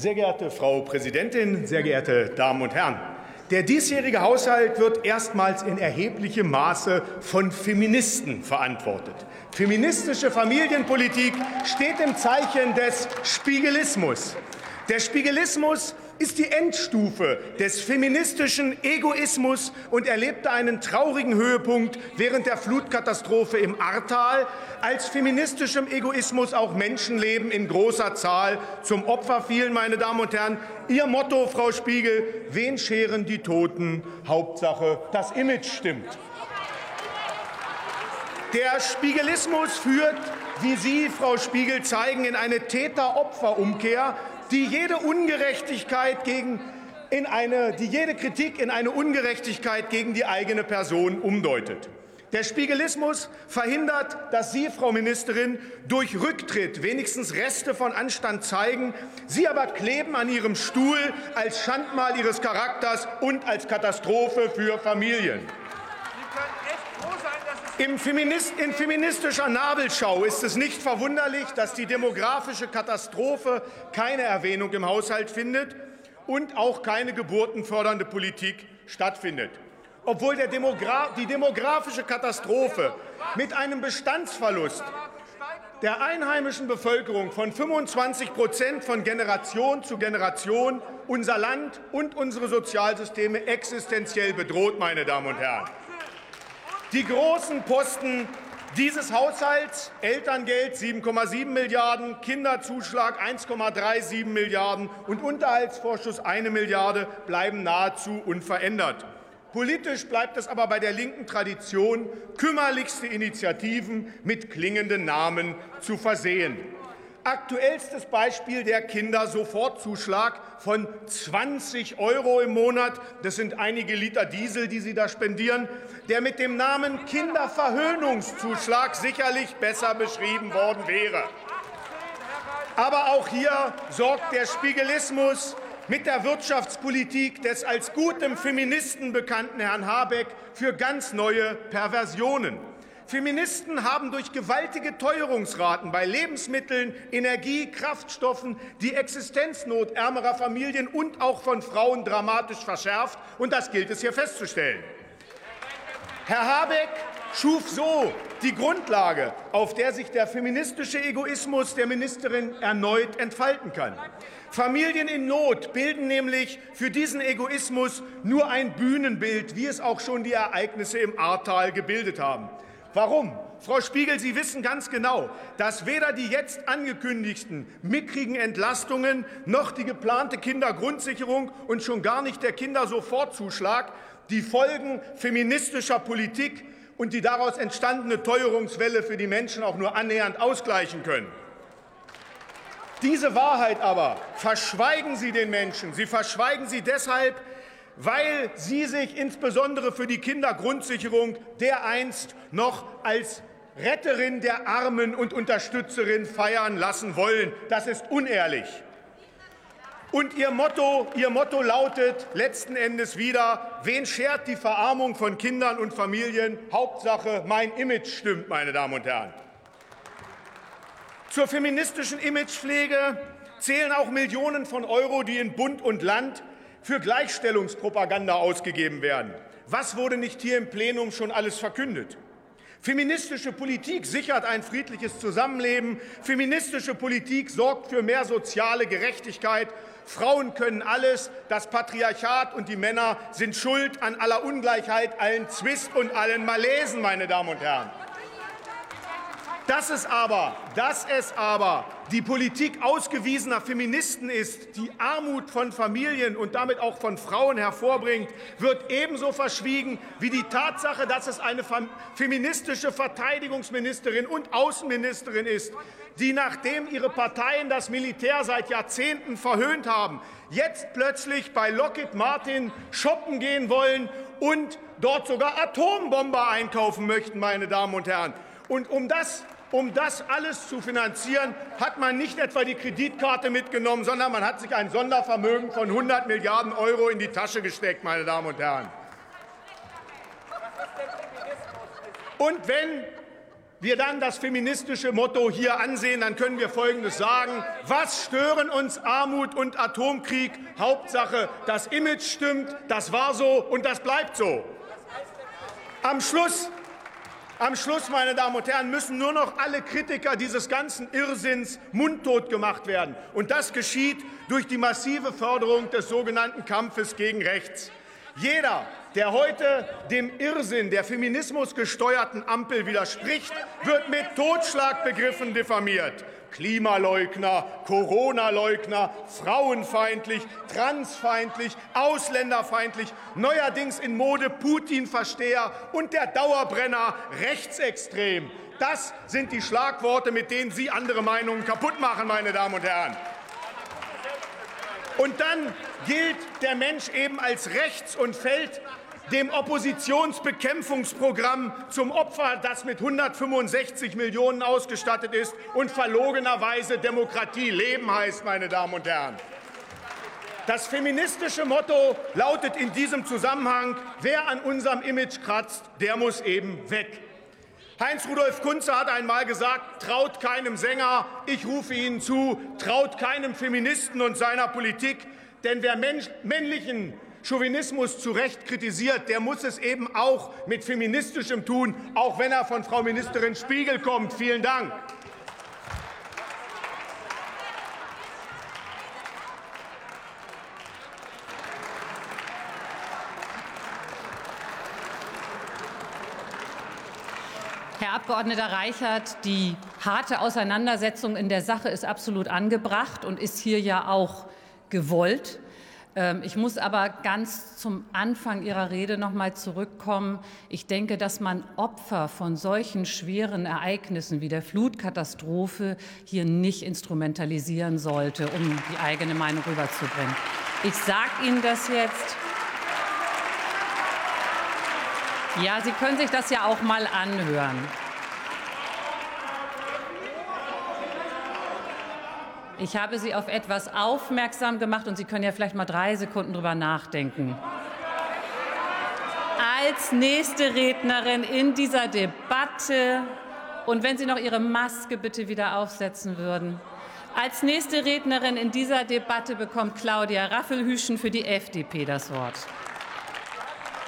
Sehr geehrte Frau Präsidentin, sehr geehrte Damen und Herren! Der diesjährige Haushalt wird erstmals in erheblichem Maße von Feministen verantwortet. Feministische Familienpolitik steht im Zeichen des Spiegelismus. Der Spiegelismus ist die Endstufe des feministischen Egoismus und erlebte einen traurigen Höhepunkt während der Flutkatastrophe im Ahrtal, als feministischem Egoismus auch Menschenleben in großer Zahl zum Opfer fielen. Meine Damen und Herren, Ihr Motto, Frau Spiegel, wen scheren die Toten? Hauptsache, das Image stimmt. Der Spiegelismus führt, wie Sie, Frau Spiegel, zeigen, in eine Täter-Opfer-Umkehr, die jede Ungerechtigkeit gegen in eine, die jede Kritik in eine Ungerechtigkeit gegen die eigene Person umdeutet. Der Spiegelismus verhindert, dass Sie, Frau Ministerin, durch Rücktritt wenigstens Reste von Anstand zeigen. Sie aber kleben an Ihrem Stuhl als Schandmal Ihres Charakters und als Katastrophe für Familien. Im Feminist, in feministischer Nabelschau ist es nicht verwunderlich, dass die demografische Katastrophe keine Erwähnung im Haushalt findet und auch keine geburtenfördernde Politik stattfindet. Obwohl Demogra die demografische Katastrophe mit einem Bestandsverlust der einheimischen Bevölkerung von 25 Prozent von Generation zu Generation unser Land und unsere Sozialsysteme existenziell bedroht, meine Damen und Herren. Die großen Posten dieses Haushalts Elterngeld 7,7 Milliarden, Kinderzuschlag 1,37 Milliarden und Unterhaltsvorschuss 1 Milliarde bleiben nahezu unverändert. Politisch bleibt es aber bei der linken Tradition, kümmerlichste Initiativen mit klingenden Namen zu versehen. Aktuellstes Beispiel der Kindersofortzuschlag von 20 Euro im Monat. Das sind einige Liter Diesel, die Sie da spendieren. Der mit dem Namen Kinderverhöhnungszuschlag sicherlich besser beschrieben worden wäre. Aber auch hier sorgt der Spiegelismus mit der Wirtschaftspolitik des als gutem Feministen bekannten Herrn Habeck für ganz neue Perversionen. Feministen haben durch gewaltige Teuerungsraten bei Lebensmitteln, Energie, Kraftstoffen die Existenznot ärmerer Familien und auch von Frauen dramatisch verschärft. Und das gilt es hier festzustellen. Herr Habeck schuf so die Grundlage, auf der sich der feministische Egoismus der Ministerin erneut entfalten kann. Familien in Not bilden nämlich für diesen Egoismus nur ein Bühnenbild, wie es auch schon die Ereignisse im Ahrtal gebildet haben. Warum? Frau Spiegel, Sie wissen ganz genau, dass weder die jetzt angekündigten mickrigen Entlastungen noch die geplante Kindergrundsicherung und schon gar nicht der Kindersofortzuschlag die Folgen feministischer Politik und die daraus entstandene Teuerungswelle für die Menschen auch nur annähernd ausgleichen können. Diese Wahrheit aber verschweigen Sie den Menschen. Sie verschweigen sie deshalb, weil sie sich insbesondere für die Kindergrundsicherung dereinst noch als Retterin der Armen und Unterstützerin feiern lassen wollen. Das ist unehrlich. Und ihr Motto, ihr Motto lautet letzten Endes wieder, wen schert die Verarmung von Kindern und Familien? Hauptsache, mein Image stimmt, meine Damen und Herren. Zur feministischen Imagepflege zählen auch Millionen von Euro, die in Bund und Land für Gleichstellungspropaganda ausgegeben werden. Was wurde nicht hier im Plenum schon alles verkündet? Feministische Politik sichert ein friedliches Zusammenleben. Feministische Politik sorgt für mehr soziale Gerechtigkeit. Frauen können alles. Das Patriarchat und die Männer sind schuld an aller Ungleichheit, allen Zwist und allen Malesen, meine Damen und Herren. Dass es aber, dass es aber die Politik ausgewiesener Feministen ist, die Armut von Familien und damit auch von Frauen hervorbringt, wird ebenso verschwiegen wie die Tatsache, dass es eine feministische Verteidigungsministerin und Außenministerin ist, die, nachdem ihre Parteien das Militär seit Jahrzehnten verhöhnt haben, jetzt plötzlich bei Lockheed Martin shoppen gehen wollen und dort sogar Atombomber einkaufen möchten, meine Damen und Herren. Und um das um das alles zu finanzieren, hat man nicht etwa die Kreditkarte mitgenommen, sondern man hat sich ein Sondervermögen von 100 Milliarden Euro in die Tasche gesteckt, meine Damen und Herren. Und wenn wir dann das feministische Motto hier ansehen, dann können wir Folgendes sagen. Was stören uns Armut und Atomkrieg? Hauptsache, das Image stimmt, das war so und das bleibt so. Am Schluss, am Schluss, meine Damen und Herren, müssen nur noch alle Kritiker dieses ganzen Irrsinns mundtot gemacht werden. Und das geschieht durch die massive Förderung des sogenannten Kampfes gegen Rechts. Jeder, der heute dem Irrsinn der feminismusgesteuerten Ampel widerspricht, wird mit Totschlagbegriffen diffamiert. Klimaleugner, Corona-Leugner, frauenfeindlich, transfeindlich, ausländerfeindlich, neuerdings in Mode Putin-Versteher und der Dauerbrenner rechtsextrem. Das sind die Schlagworte, mit denen Sie andere Meinungen kaputt machen, meine Damen und Herren. Und dann gilt der Mensch eben als rechts und fällt dem Oppositionsbekämpfungsprogramm zum Opfer, das mit 165 Millionen ausgestattet ist und verlogenerweise Demokratie leben heißt, meine Damen und Herren. Das feministische Motto lautet in diesem Zusammenhang, wer an unserem Image kratzt, der muss eben weg. Heinz-Rudolf Kunze hat einmal gesagt, traut keinem Sänger, ich rufe Ihnen zu, traut keinem Feministen und seiner Politik, denn wer männlichen Chauvinismus zu Recht kritisiert, der muss es eben auch mit feministischem tun, auch wenn er von Frau Ministerin Spiegel kommt. Vielen Dank. Herr Abgeordneter Reichert, die harte Auseinandersetzung in der Sache ist absolut angebracht und ist hier ja auch gewollt. Ähm, ich muss aber ganz zum Anfang Ihrer Rede noch mal zurückkommen. Ich denke, dass man Opfer von solchen schweren Ereignissen wie der Flutkatastrophe hier nicht instrumentalisieren sollte, um die eigene Meinung rüberzubringen. Ich sage Ihnen das jetzt. Ja, Sie können sich das ja auch mal anhören. Ich habe Sie auf etwas aufmerksam gemacht und Sie können ja vielleicht mal drei Sekunden drüber nachdenken. Als nächste Rednerin in dieser Debatte und wenn Sie noch Ihre Maske bitte wieder aufsetzen würden. Als nächste Rednerin in dieser Debatte bekommt Claudia Raffelhüschen für die FDP das Wort.